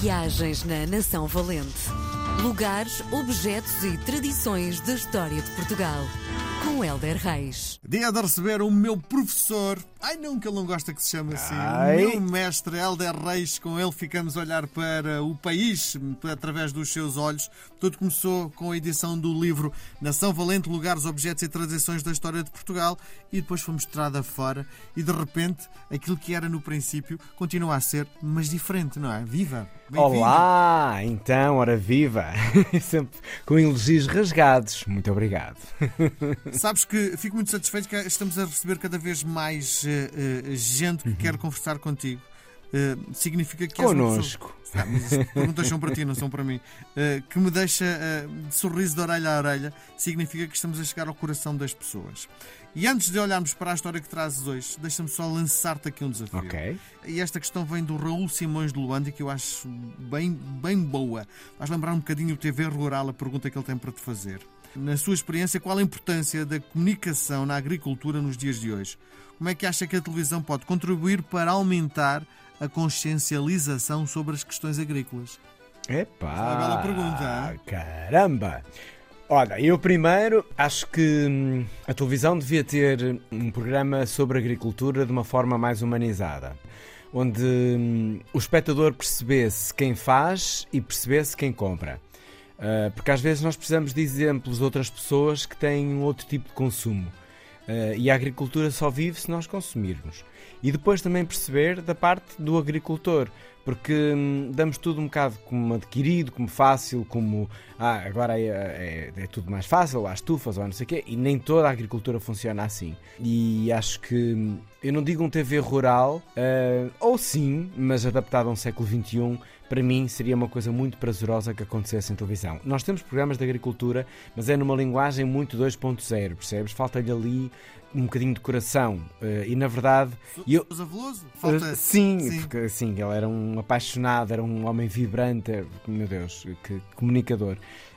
Viagens na Nação Valente. Lugares, objetos e tradições da história de Portugal. Com Helder Reis. Dia de receber o meu professor. Ai não, que ele não gosta que se chame assim. Ai. Meu mestre Helder Reis. Com ele ficamos a olhar para o país através dos seus olhos. Tudo começou com a edição do livro Nação Valente, Lugares, Objetos e Tradições da História de Portugal. E depois fomos estrada fora. E de repente, aquilo que era no princípio continua a ser, mas diferente, não é? Viva! Olá, então, ora viva! Sempre com elogios rasgados. Muito obrigado. Sabes que fico muito satisfeito que estamos a receber cada vez mais eh, gente que quer conversar contigo. Eh, significa que és uma pessoa- Conosco. Ah, perguntas são para ti, não são para mim. Eh, que me deixa eh, de sorriso de orelha a orelha, significa que estamos a chegar ao coração das pessoas. E antes de olharmos para a história que trazes hoje, deixa-me só lançar-te aqui um desafio. Ok. E esta questão vem do Raul Simões de Luanda, que eu acho bem, bem boa. Vais lembrar um bocadinho o TV Rural, a pergunta que ele tem para te fazer. Na sua experiência, qual a importância da comunicação na agricultura nos dias de hoje? Como é que acha que a televisão pode contribuir para aumentar a consciencialização sobre as questões agrícolas? Epá! é uma bela pergunta? Caramba! Olha, eu primeiro acho que hum, a televisão devia ter um programa sobre agricultura de uma forma mais humanizada. Onde hum, o espectador percebesse quem faz e percebesse quem compra. Ah, porque às vezes nós precisamos de exemplos de outras pessoas que têm um outro tipo de consumo. Ah, e a agricultura só vive se nós consumirmos. E depois também perceber da parte do agricultor, porque hum, damos tudo um bocado como adquirido, como fácil, como ah, agora é, é- é tudo mais fácil, há estufas ou não sei o quê, e nem toda a agricultura funciona assim. E acho que hum, eu não digo um TV rural, ah, ou sim, mas adaptado a um século XXI, para mim seria uma coisa muito prazerosa que acontecesse em televisão. Nós temos programas de agricultura, mas é numa linguagem muito 2.0, percebes? Falta-lhe ali um bocadinho de coração. eh, e na verdade. eu, Sousa Veloso? Falta... eh, sim, Sim. porque assim, ele era um apaixonado, era um homem vibrante, eh, meu Deus, que comunicador.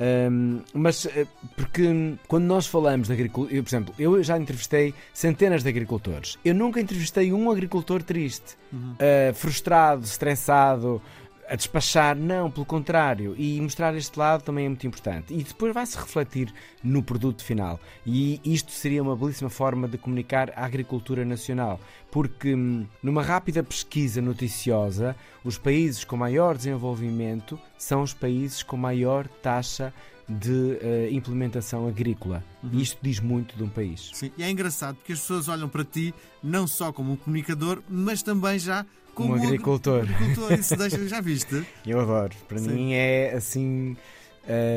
Ahm, mas eh, porque quando nós falamos de agricultura, por exemplo, eu já entrevistei centenas de agricultores. Eu nunca entrevistei um agricultor triste, Uhum. eh, frustrado, estressado, a despachar. Não, pelo contrário. E mostrar este lado também é muito importante. E depois vai-se refletir no produto final. E isto seria uma belíssima forma de comunicar a agricultura nacional. Porque hum, numa rápida pesquisa noticiosa, os países com maior desenvolvimento são os países com maior taxa de eh, implementação agrícola. E isto diz muito de um país. Sim, e é engraçado porque as pessoas olham para ti não só como um comunicador, mas também já como Um agricultor. agricultor. Isso deixa, já viste? Eu adoro. Para Sim. mim é assim.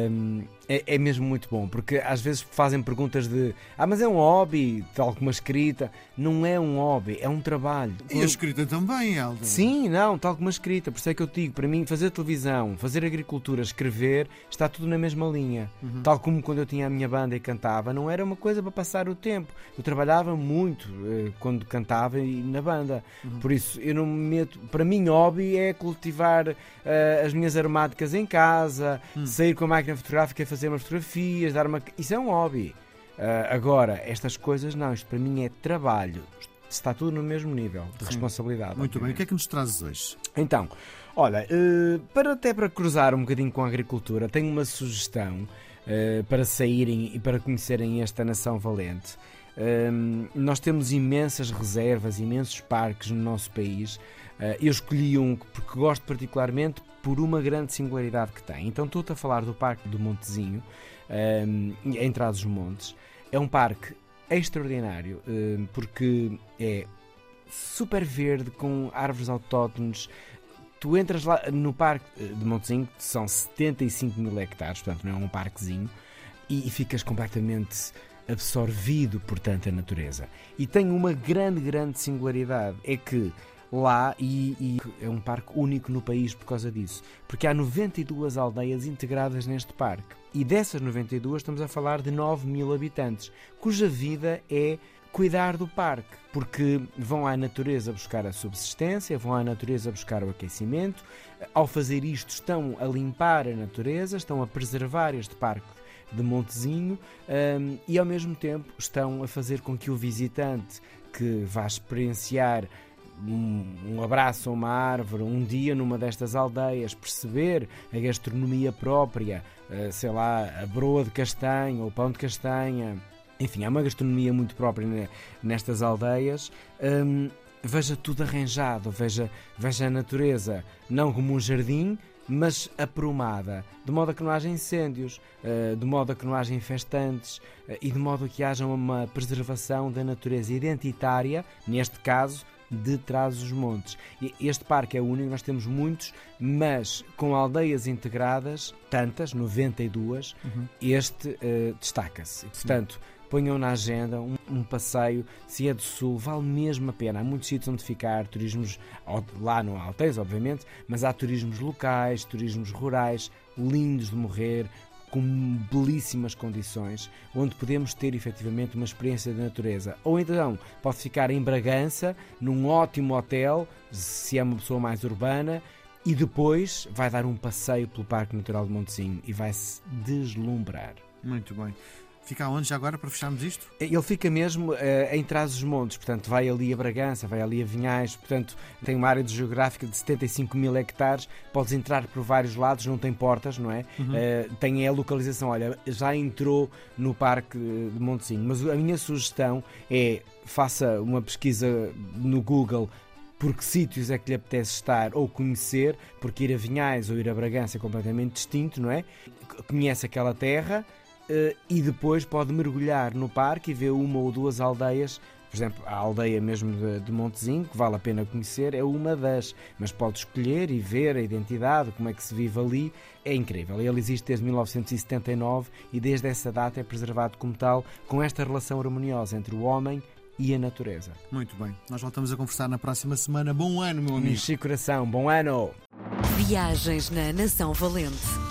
hum, é, é mesmo muito bom, porque às vezes fazem perguntas de ah, mas é um hobby, tal como a escrita. Não é um hobby, é um trabalho. E a escrita também, Helder. Sim, não, tal como a escrita. Por isso é que eu digo, para mim, fazer televisão, fazer agricultura, escrever, está tudo na mesma linha. Tal como quando eu tinha a minha banda e cantava, não era uma coisa para passar o tempo. Eu trabalhava muito eh, quando cantava e na banda. Por isso, eu não me meto. Para mim, hobby é cultivar eh, as minhas aromáticas em casa, sair com a máquina fotográfica e fazer umas fotografias, dar uma. Isso é um hobby. Ah, agora, estas coisas não, isto para mim é trabalho. Está tudo no mesmo nível de responsabilidade. Muito bem. O obviamente. que é que nos trazes hoje? Então, olha, eh, para até para cruzar um bocadinho com a agricultura, tenho uma sugestão eh, para saírem e para conhecerem esta nação valente. Hum, nós temos imensas reservas, imensos parques no nosso país. Eh, eu escolhi um que- porque gosto particularmente por uma grande singularidade que tem. Então estou-te a falar do Parque do Montezinho, hum, em Trás-os-Montes. É um parque extraordinário hum, porque é super verde, com árvores autóctones. Tu entras lá no parque eh, de Montezinho, que são 75 mil hectares, portanto não é um parquezinho, e ficas completamente absorvido por tanta natureza. E tem uma grande, grande singularidade, é que lá, e, e é um parque único no país por causa disso, porque há 92 aldeias integradas neste parque. E dessas 92 estamos a falar de 9 mil habitantes, cuja vida é cuidar do parque, porque vão à natureza buscar a subsistência, vão à natureza buscar o aquecimento. Ao fazer isto, estão a limpar a natureza, estão a preservar este parque de Montezinho hum, e ao mesmo tempo estão a fazer com que o visitante que vá experienciar um, abraço a uma árvore, um dia numa destas aldeias, perceber a gastronomia própria, uh, sei lá, a broa de castanha ou o pão de castanha. Enfim, há uma gastronomia muito própria nestas aldeias. Um, veja tudo arranjado, veja, veja a natureza, não como um jardim, mas aprumada, de modo a que não haja incêndios, eh, de modo a que não haja infestantes eh, e de modo a que haja uma preservação da natureza identitária, neste caso, de Trás-os-Montes. Este parque é único, nós temos muitos, mas com aldeias integradas, tantas, 92, uhum. este uh, destaca-se. Portanto, ponham na agenda um, um, passeio, se é do Sul, vale mesmo a pena. Há muitos sítios onde ficar, turismos, lá no Alteis, obviamente, mas há turismos locais, turismos rurais, lindos de morrer, com belíssimas condições, onde podemos ter efetivamente uma experiência de natureza. Ou então pode ficar em Bragança, num ótimo hotel, se é uma pessoa mais urbana, e depois vai dar um passeio pelo Parque Natural de Montezinho e vai se deslumbrar. Muito bem. Fica onde já agora para fecharmos isto? Ele fica mesmo uh, em trás dos montes, portanto vai ali a Bragança, vai ali a Vinhais, portanto tem uma área geográfica de 75 mil hectares, podes entrar por vários lados, não tem portas, não é? Uhum. Uh, tem a localização, olha, já entrou no Parque de Montezinho, mas a minha sugestão é faça uma pesquisa no Google por que sítios é que lhe apetece estar ou conhecer, porque ir a Vinhais ou ir a Bragança é completamente distinto, não é? Conhece aquela terra, e depois pode mergulhar no parque e ver uma ou duas aldeias. Por exemplo, a aldeia mesmo de, de Montezinho, que vale a pena conhecer, é uma das, mas pode escolher e ver a identidade, como é que se vive ali. É incrível. Ele existe desde 1979 e desde essa data é preservado como tal, com esta relação harmoniosa entre o homem e a natureza. Muito bem. Nós voltamos a conversar na próxima semana. Bom ano, meu amigo. Enchi coração. Bom ano. Viagens na Nação Valente.